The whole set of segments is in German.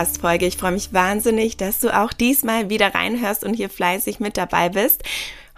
Podcast-Folge. Ich freue mich wahnsinnig, dass du auch diesmal wieder reinhörst und hier fleißig mit dabei bist.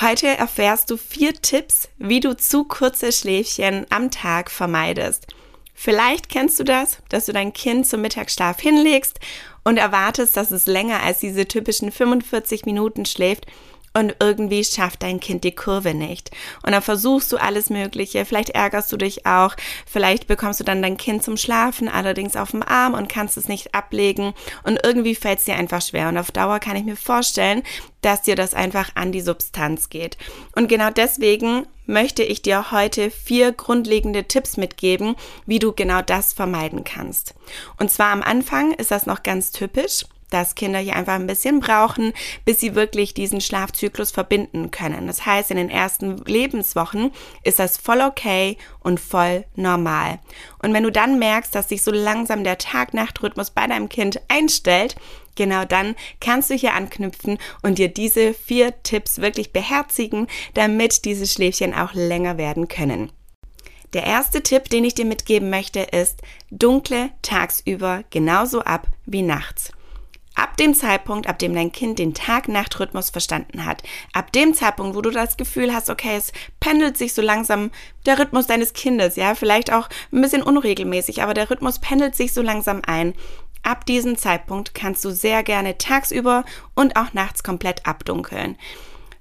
Heute erfährst du vier Tipps, wie du zu kurze Schläfchen am Tag vermeidest. Vielleicht kennst du das, dass du dein Kind zum Mittagsschlaf hinlegst und erwartest, dass es länger als diese typischen 45 Minuten schläft und irgendwie schafft dein Kind die Kurve nicht. Und dann versuchst du alles Mögliche, vielleicht ärgerst du dich auch, vielleicht bekommst du dann dein Kind zum Schlafen, allerdings auf dem Arm und kannst es nicht ablegen und irgendwie fällt es dir einfach schwer. Und auf Dauer kann ich mir vorstellen, dass dir das einfach an die Substanz geht. Und genau deswegen möchte ich dir heute vier grundlegende Tipps mitgeben, wie du genau das vermeiden kannst. Und zwar am Anfang ist das noch ganz typisch dass Kinder hier einfach ein bisschen brauchen, bis sie wirklich diesen Schlafzyklus verbinden können. Das heißt, in den ersten Lebenswochen ist das voll okay und voll normal. Und wenn du dann merkst, dass sich so langsam der Tag-Nacht-Rhythmus bei deinem Kind einstellt, genau dann kannst du hier anknüpfen und dir diese vier Tipps wirklich beherzigen, damit diese Schläfchen auch länger werden können. Der erste Tipp, den ich dir mitgeben möchte, ist, dunkle tagsüber genauso ab wie nachts. Ab dem Zeitpunkt, ab dem dein Kind den Tag-Nacht-Rhythmus verstanden hat, ab dem Zeitpunkt, wo du das Gefühl hast, okay, es pendelt sich so langsam der Rhythmus deines Kindes, ja, vielleicht auch ein bisschen unregelmäßig, aber der Rhythmus pendelt sich so langsam ein. Ab diesem Zeitpunkt kannst du sehr gerne tagsüber und auch nachts komplett abdunkeln.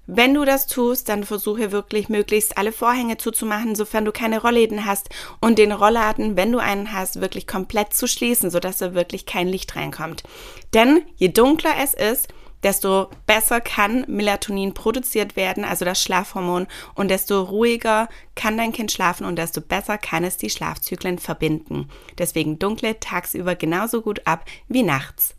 Wenn du das tust, dann versuche wirklich möglichst alle Vorhänge zuzumachen, sofern du keine Rollläden hast und den Rollladen, wenn du einen hast, wirklich komplett zu schließen, sodass da wirklich kein Licht reinkommt. Denn je dunkler es ist, desto besser kann Melatonin produziert werden, also das Schlafhormon, und desto ruhiger kann dein Kind schlafen und desto besser kann es die Schlafzyklen verbinden. Deswegen dunkle tagsüber genauso gut ab wie nachts.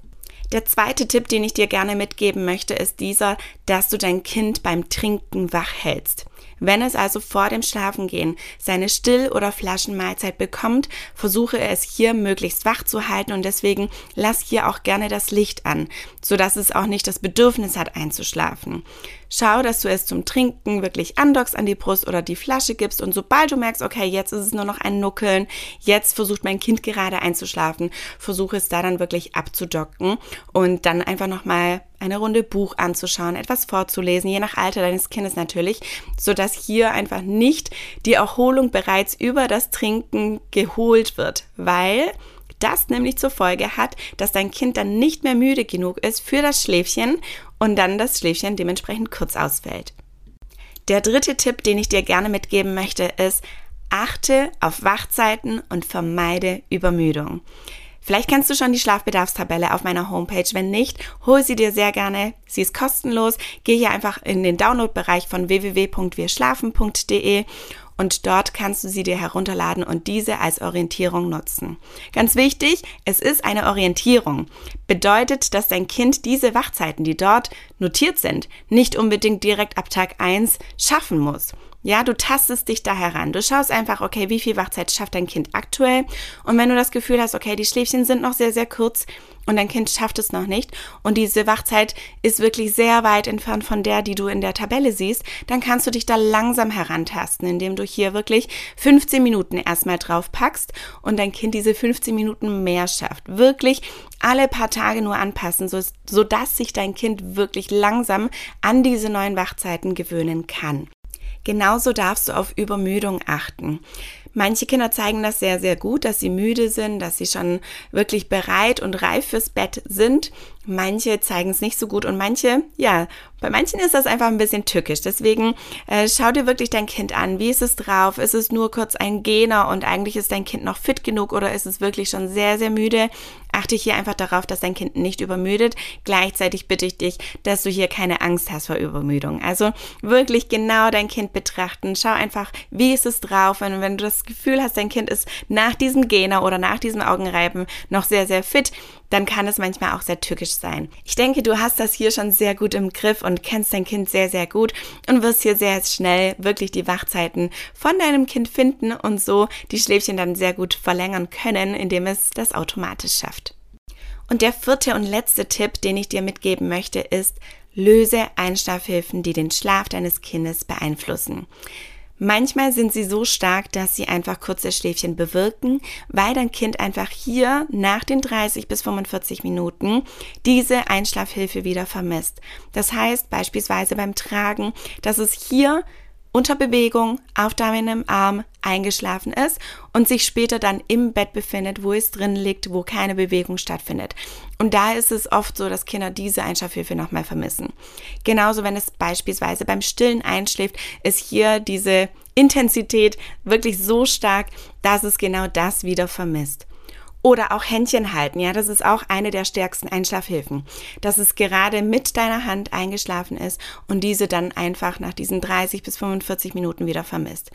Der zweite Tipp, den ich dir gerne mitgeben möchte, ist dieser, dass du dein Kind beim Trinken wach hältst. Wenn es also vor dem Schlafengehen seine Still- oder Flaschenmahlzeit bekommt, versuche es hier möglichst wach zu halten und deswegen lass hier auch gerne das Licht an, sodass es auch nicht das Bedürfnis hat einzuschlafen. Schau, dass du es zum Trinken wirklich andockst an die Brust oder die Flasche gibst und sobald du merkst, okay, jetzt ist es nur noch ein Nuckeln, jetzt versucht mein Kind gerade einzuschlafen, versuche es da dann wirklich abzudocken und dann einfach nochmal eine Runde Buch anzuschauen, etwas vorzulesen, je nach Alter deines Kindes natürlich, so dass hier einfach nicht die Erholung bereits über das Trinken geholt wird, weil das nämlich zur Folge hat, dass dein Kind dann nicht mehr müde genug ist für das Schläfchen und dann das Schläfchen dementsprechend kurz ausfällt. Der dritte Tipp, den ich dir gerne mitgeben möchte, ist, achte auf Wachzeiten und vermeide Übermüdung. Vielleicht kennst du schon die Schlafbedarfstabelle auf meiner Homepage. Wenn nicht, hol sie dir sehr gerne. Sie ist kostenlos. Geh hier einfach in den Download-Bereich von www.wirschlafen.de und dort kannst du sie dir herunterladen und diese als Orientierung nutzen. Ganz wichtig, es ist eine Orientierung. Bedeutet, dass dein Kind diese Wachzeiten, die dort notiert sind, nicht unbedingt direkt ab Tag 1 schaffen muss. Ja, du tastest dich da heran. Du schaust einfach, okay, wie viel Wachzeit schafft dein Kind aktuell? Und wenn du das Gefühl hast, okay, die Schläfchen sind noch sehr, sehr kurz und dein Kind schafft es noch nicht und diese Wachzeit ist wirklich sehr weit entfernt von der, die du in der Tabelle siehst, dann kannst du dich da langsam herantasten, indem du hier wirklich 15 Minuten erstmal drauf packst und dein Kind diese 15 Minuten mehr schafft. Wirklich alle paar Tage nur anpassen, so, so dass sich dein Kind wirklich langsam an diese neuen Wachzeiten gewöhnen kann. Genauso darfst du auf Übermüdung achten. Manche Kinder zeigen das sehr, sehr gut, dass sie müde sind, dass sie schon wirklich bereit und reif fürs Bett sind. Manche zeigen es nicht so gut und manche, ja, bei manchen ist das einfach ein bisschen tückisch. Deswegen äh, schau dir wirklich dein Kind an. Wie ist es drauf? Ist es nur kurz ein Gähner und eigentlich ist dein Kind noch fit genug oder ist es wirklich schon sehr, sehr müde? Achte hier einfach darauf, dass dein Kind nicht übermüdet. Gleichzeitig bitte ich dich, dass du hier keine Angst hast vor Übermüdung. Also wirklich genau dein Kind betrachten. Schau einfach, wie ist es drauf? Und wenn du das Gefühl hast, dein Kind ist nach diesem Gena oder nach diesem Augenreiben noch sehr, sehr fit, dann kann es manchmal auch sehr tückisch sein. Ich denke, du hast das hier schon sehr gut im Griff und kennst dein Kind sehr, sehr gut und wirst hier sehr schnell wirklich die Wachzeiten von deinem Kind finden und so die Schläfchen dann sehr gut verlängern können, indem es das automatisch schafft. Und der vierte und letzte Tipp, den ich dir mitgeben möchte, ist, löse Einschlafhilfen, die den Schlaf deines Kindes beeinflussen. Manchmal sind sie so stark, dass sie einfach kurze Schläfchen bewirken, weil dein Kind einfach hier nach den 30 bis 45 Minuten diese Einschlafhilfe wieder vermisst. Das heißt beispielsweise beim Tragen, dass es hier unter Bewegung auf deinem Arm eingeschlafen ist und sich später dann im Bett befindet, wo es drin liegt, wo keine Bewegung stattfindet. Und da ist es oft so, dass Kinder diese Einschlafhilfe nochmal vermissen. Genauso, wenn es beispielsweise beim Stillen einschläft, ist hier diese Intensität wirklich so stark, dass es genau das wieder vermisst. Oder auch Händchen halten, ja, das ist auch eine der stärksten Einschlafhilfen. Dass es gerade mit deiner Hand eingeschlafen ist und diese dann einfach nach diesen 30 bis 45 Minuten wieder vermisst.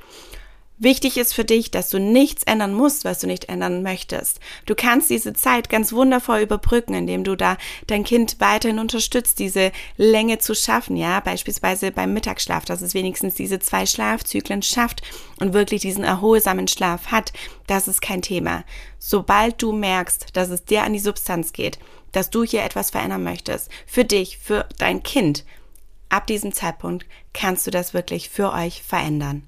Wichtig ist für dich, dass du nichts ändern musst, was du nicht ändern möchtest. Du kannst diese Zeit ganz wundervoll überbrücken, indem du da dein Kind weiterhin unterstützt, diese Länge zu schaffen, ja, beispielsweise beim Mittagsschlaf, dass es wenigstens diese zwei Schlafzyklen schafft und wirklich diesen erholsamen Schlaf hat. Das ist kein Thema. Sobald du merkst, dass es dir an die Substanz geht, dass du hier etwas verändern möchtest, für dich, für dein Kind, ab diesem Zeitpunkt kannst du das wirklich für euch verändern.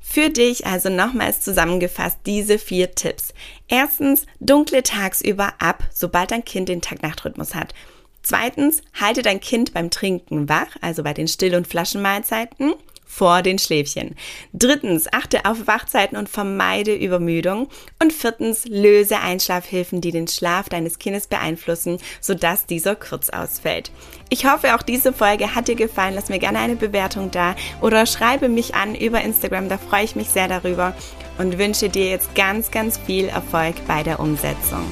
Für dich also nochmals zusammengefasst diese vier Tipps. Erstens, dunkle tagsüber ab, sobald dein Kind den Tag-Nacht-Rhythmus hat. Zweitens, halte dein Kind beim Trinken wach, also bei den Still- und Flaschenmahlzeiten vor den Schläfchen. Drittens, achte auf Wachzeiten und vermeide Übermüdung. Und viertens, löse Einschlafhilfen, die den Schlaf deines Kindes beeinflussen, sodass dieser kurz ausfällt. Ich hoffe, auch diese Folge hat dir gefallen. Lass mir gerne eine Bewertung da oder schreibe mich an über Instagram, da freue ich mich sehr darüber und wünsche dir jetzt ganz, ganz viel Erfolg bei der Umsetzung.